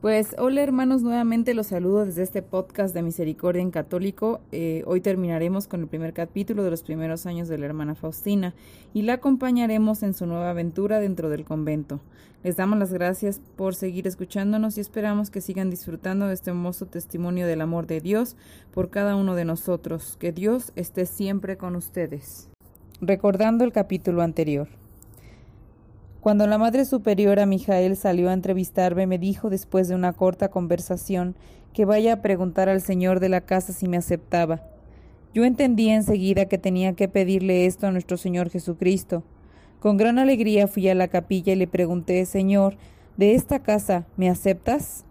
Pues hola hermanos, nuevamente los saludo desde este podcast de Misericordia en Católico. Eh, hoy terminaremos con el primer capítulo de los primeros años de la hermana Faustina y la acompañaremos en su nueva aventura dentro del convento. Les damos las gracias por seguir escuchándonos y esperamos que sigan disfrutando de este hermoso testimonio del amor de Dios por cada uno de nosotros. Que Dios esté siempre con ustedes. Recordando el capítulo anterior. Cuando la Madre Superiora Mijael salió a entrevistarme, me dijo después de una corta conversación que vaya a preguntar al señor de la casa si me aceptaba. Yo entendí enseguida que tenía que pedirle esto a nuestro Señor Jesucristo. Con gran alegría fui a la capilla y le pregunté, Señor, ¿de esta casa me aceptas?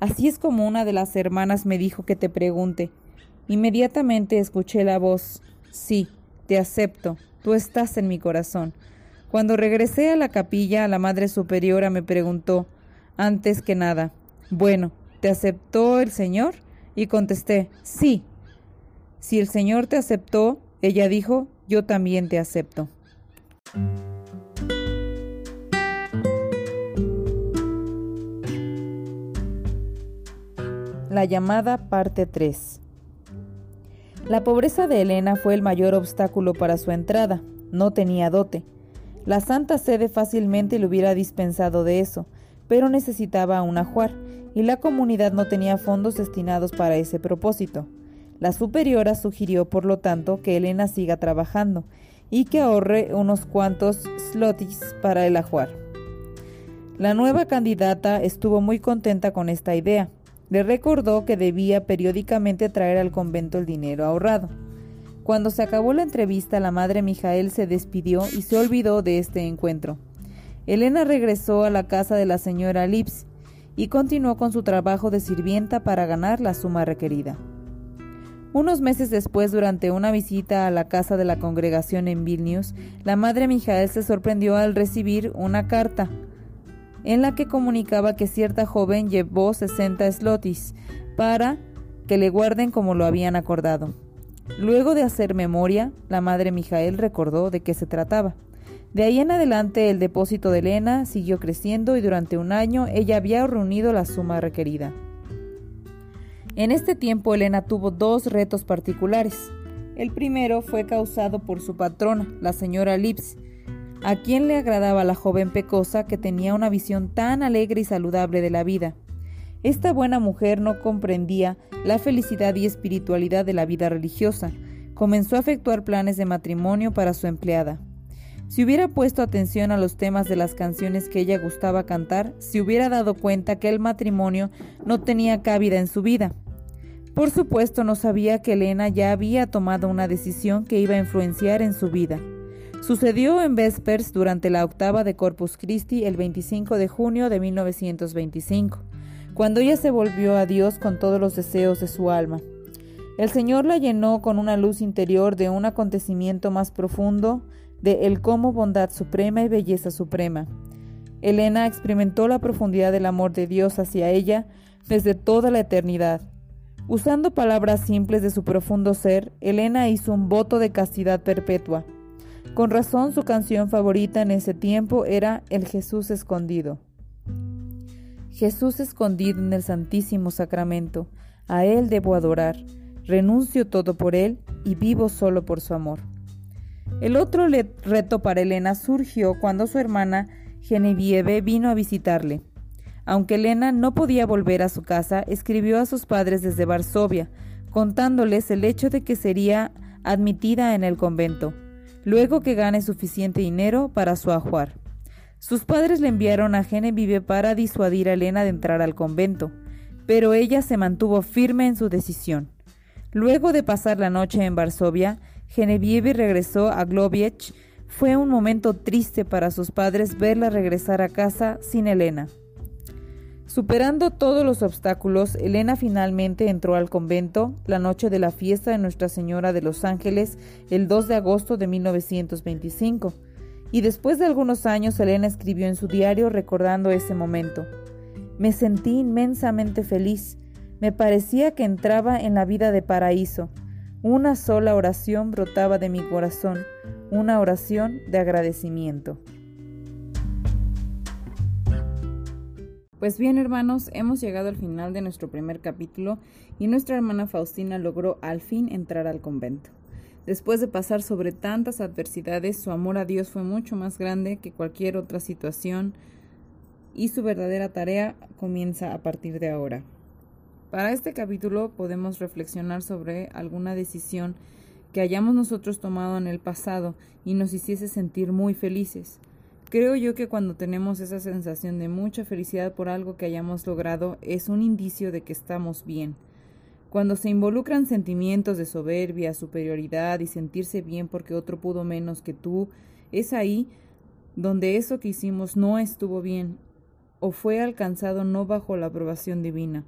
Así es como una de las hermanas me dijo que te pregunte. Inmediatamente escuché la voz, Sí, te acepto, tú estás en mi corazón. Cuando regresé a la capilla, la Madre Superiora me preguntó, antes que nada, bueno, ¿te aceptó el Señor? Y contesté, sí. Si el Señor te aceptó, ella dijo, yo también te acepto. La llamada parte 3. La pobreza de Elena fue el mayor obstáculo para su entrada. No tenía dote. La Santa Sede fácilmente le hubiera dispensado de eso, pero necesitaba un ajuar, y la comunidad no tenía fondos destinados para ese propósito. La superiora sugirió, por lo tanto, que Elena siga trabajando y que ahorre unos cuantos slotis para el ajuar. La nueva candidata estuvo muy contenta con esta idea. Le recordó que debía periódicamente traer al convento el dinero ahorrado. Cuando se acabó la entrevista, la madre Mijael se despidió y se olvidó de este encuentro. Elena regresó a la casa de la señora Lips y continuó con su trabajo de sirvienta para ganar la suma requerida. Unos meses después, durante una visita a la casa de la congregación en Vilnius, la madre Mijael se sorprendió al recibir una carta en la que comunicaba que cierta joven llevó 60 slotis para que le guarden como lo habían acordado. Luego de hacer memoria, la madre Mijael recordó de qué se trataba. De ahí en adelante el depósito de Elena siguió creciendo y durante un año ella había reunido la suma requerida. En este tiempo Elena tuvo dos retos particulares. El primero fue causado por su patrona, la señora Lips, a quien le agradaba la joven pecosa que tenía una visión tan alegre y saludable de la vida. Esta buena mujer no comprendía la felicidad y espiritualidad de la vida religiosa. Comenzó a efectuar planes de matrimonio para su empleada. Si hubiera puesto atención a los temas de las canciones que ella gustaba cantar, se hubiera dado cuenta que el matrimonio no tenía cabida en su vida. Por supuesto, no sabía que Elena ya había tomado una decisión que iba a influenciar en su vida. Sucedió en Vespers durante la octava de Corpus Christi el 25 de junio de 1925 cuando ella se volvió a Dios con todos los deseos de su alma. El Señor la llenó con una luz interior de un acontecimiento más profundo, de el como bondad suprema y belleza suprema. Elena experimentó la profundidad del amor de Dios hacia ella desde toda la eternidad. Usando palabras simples de su profundo ser, Elena hizo un voto de castidad perpetua. Con razón su canción favorita en ese tiempo era El Jesús escondido. Jesús escondido en el Santísimo Sacramento, a Él debo adorar, renuncio todo por Él y vivo solo por su amor. El otro reto para Elena surgió cuando su hermana Genevieve vino a visitarle. Aunque Elena no podía volver a su casa, escribió a sus padres desde Varsovia, contándoles el hecho de que sería admitida en el convento, luego que gane suficiente dinero para su ajuar. Sus padres le enviaron a Genevieve para disuadir a Elena de entrar al convento, pero ella se mantuvo firme en su decisión. Luego de pasar la noche en Varsovia, Genevieve regresó a Globiech. Fue un momento triste para sus padres verla regresar a casa sin Elena. Superando todos los obstáculos, Elena finalmente entró al convento la noche de la fiesta de Nuestra Señora de los Ángeles, el 2 de agosto de 1925. Y después de algunos años, Elena escribió en su diario recordando ese momento. Me sentí inmensamente feliz. Me parecía que entraba en la vida de paraíso. Una sola oración brotaba de mi corazón, una oración de agradecimiento. Pues bien, hermanos, hemos llegado al final de nuestro primer capítulo y nuestra hermana Faustina logró al fin entrar al convento. Después de pasar sobre tantas adversidades, su amor a Dios fue mucho más grande que cualquier otra situación y su verdadera tarea comienza a partir de ahora. Para este capítulo podemos reflexionar sobre alguna decisión que hayamos nosotros tomado en el pasado y nos hiciese sentir muy felices. Creo yo que cuando tenemos esa sensación de mucha felicidad por algo que hayamos logrado es un indicio de que estamos bien. Cuando se involucran sentimientos de soberbia, superioridad y sentirse bien porque otro pudo menos que tú, es ahí donde eso que hicimos no estuvo bien o fue alcanzado no bajo la aprobación divina.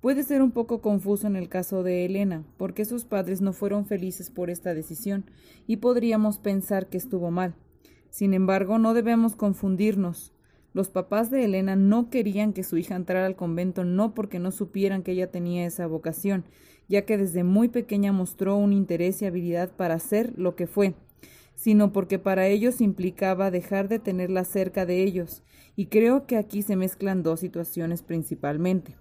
Puede ser un poco confuso en el caso de Elena, porque sus padres no fueron felices por esta decisión, y podríamos pensar que estuvo mal. Sin embargo, no debemos confundirnos. Los papás de Elena no querían que su hija entrara al convento no porque no supieran que ella tenía esa vocación, ya que desde muy pequeña mostró un interés y habilidad para hacer lo que fue, sino porque para ellos implicaba dejar de tenerla cerca de ellos, y creo que aquí se mezclan dos situaciones principalmente.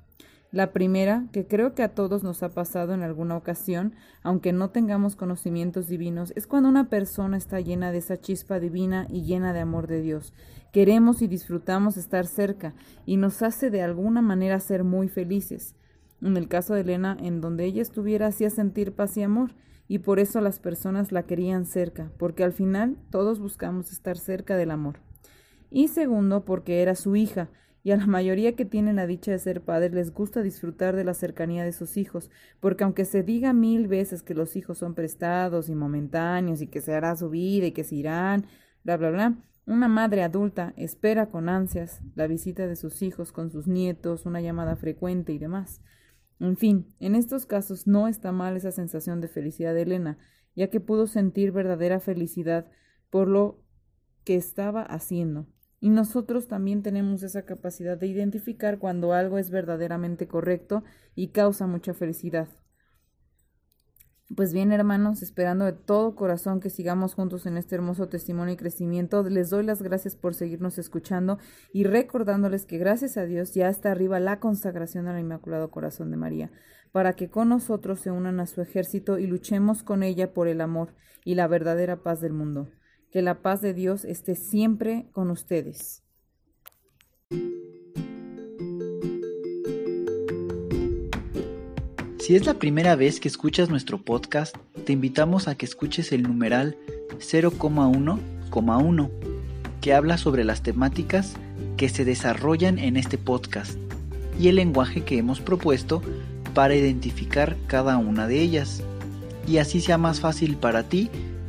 La primera, que creo que a todos nos ha pasado en alguna ocasión, aunque no tengamos conocimientos divinos, es cuando una persona está llena de esa chispa divina y llena de amor de Dios. Queremos y disfrutamos estar cerca y nos hace de alguna manera ser muy felices. En el caso de Elena, en donde ella estuviera, hacía sentir paz y amor, y por eso las personas la querían cerca, porque al final todos buscamos estar cerca del amor. Y segundo, porque era su hija, y a la mayoría que tienen la dicha de ser padres les gusta disfrutar de la cercanía de sus hijos, porque aunque se diga mil veces que los hijos son prestados y momentáneos y que se hará su vida y que se irán, bla, bla, bla, una madre adulta espera con ansias la visita de sus hijos con sus nietos, una llamada frecuente y demás. En fin, en estos casos no está mal esa sensación de felicidad de Elena, ya que pudo sentir verdadera felicidad por lo que estaba haciendo. Y nosotros también tenemos esa capacidad de identificar cuando algo es verdaderamente correcto y causa mucha felicidad. Pues bien, hermanos, esperando de todo corazón que sigamos juntos en este hermoso testimonio y crecimiento, les doy las gracias por seguirnos escuchando y recordándoles que gracias a Dios ya está arriba la consagración al Inmaculado Corazón de María, para que con nosotros se unan a su ejército y luchemos con ella por el amor y la verdadera paz del mundo. Que la paz de Dios esté siempre con ustedes. Si es la primera vez que escuchas nuestro podcast, te invitamos a que escuches el numeral 0,1,1, que habla sobre las temáticas que se desarrollan en este podcast y el lenguaje que hemos propuesto para identificar cada una de ellas, y así sea más fácil para ti